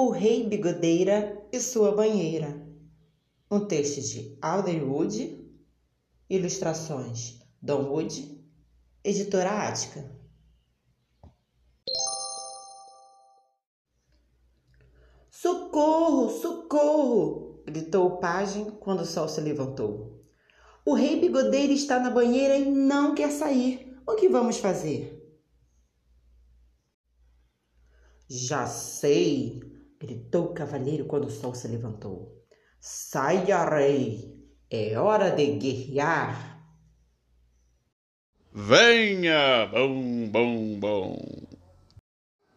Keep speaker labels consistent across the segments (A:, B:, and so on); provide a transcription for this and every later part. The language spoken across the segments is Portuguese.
A: O Rei Bigodeira e Sua Banheira. Um texto de Alder Wood, ilustrações Don Wood, editora Ática. Socorro, socorro! gritou o pajem quando o sol se levantou. O rei bigodeiro está na banheira e não quer sair. O que vamos fazer? Já sei, gritou o cavaleiro quando o sol se levantou. Saia, rei! É hora de guerrear!
B: Venha, bom, bom, bom!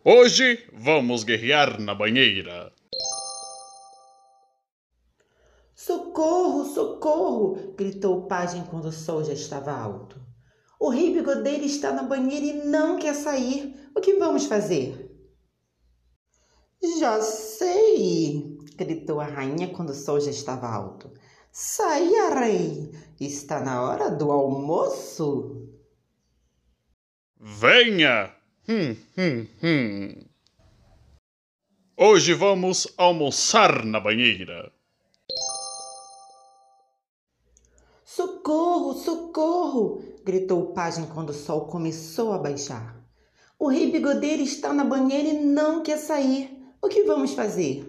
B: Hoje vamos guerrear na banheira.
A: Socorro, socorro! gritou o pajem quando o sol já estava alto. O rei bigodeiro está na banheira e não quer sair. O que vamos fazer? Já sei, gritou a rainha quando o sol já estava alto. Saia, rei! Está na hora do almoço.
B: Venha! Hum, hum, hum. Hoje vamos almoçar na banheira.
A: Socorro, socorro! gritou o pajem quando o sol começou a baixar. O rei bigodeiro está na banheira e não quer sair. O que vamos fazer?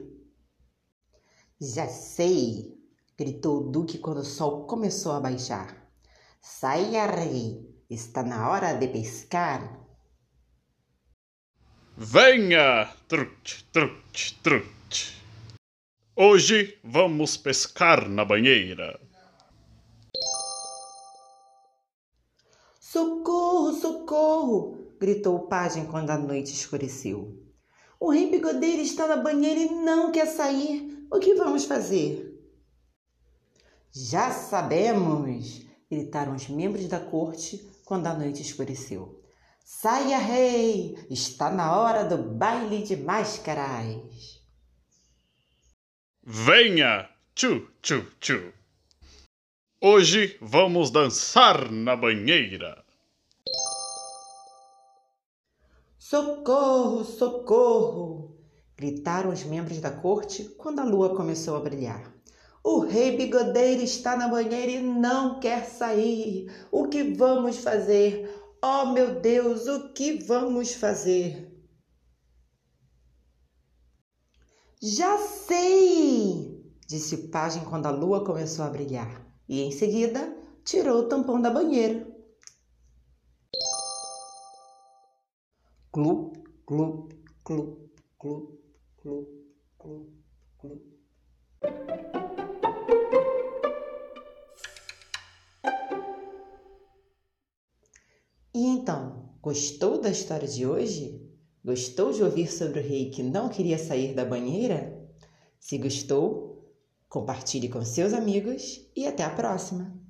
A: Já sei, gritou o Duque quando o sol começou a baixar. Saia, rei, está na hora de pescar.
B: Venha, trute, trute, trute. Hoje vamos pescar na banheira.
A: Socorro, socorro! gritou o pajem quando a noite escureceu. O rei bigodeiro está na banheira e não quer sair. O que vamos fazer? Já sabemos! gritaram os membros da corte quando a noite escureceu. Saia, rei! Está na hora do baile de máscaras!
B: Venha, tchu, tchu, tchu. Hoje vamos dançar na banheira.
A: Socorro, socorro! gritaram os membros da corte quando a lua começou a brilhar. O rei bigodeiro está na banheira e não quer sair. O que vamos fazer? Oh, meu Deus, o que vamos fazer? Já sei! disse o pajem quando a lua começou a brilhar. E em seguida tirou o tampão da banheira. Clup, clup, clup, clup, clup, clup, clup. E então, gostou da história de hoje? Gostou de ouvir sobre o rei que não queria sair da banheira? Se gostou, compartilhe com seus amigos e até a próxima!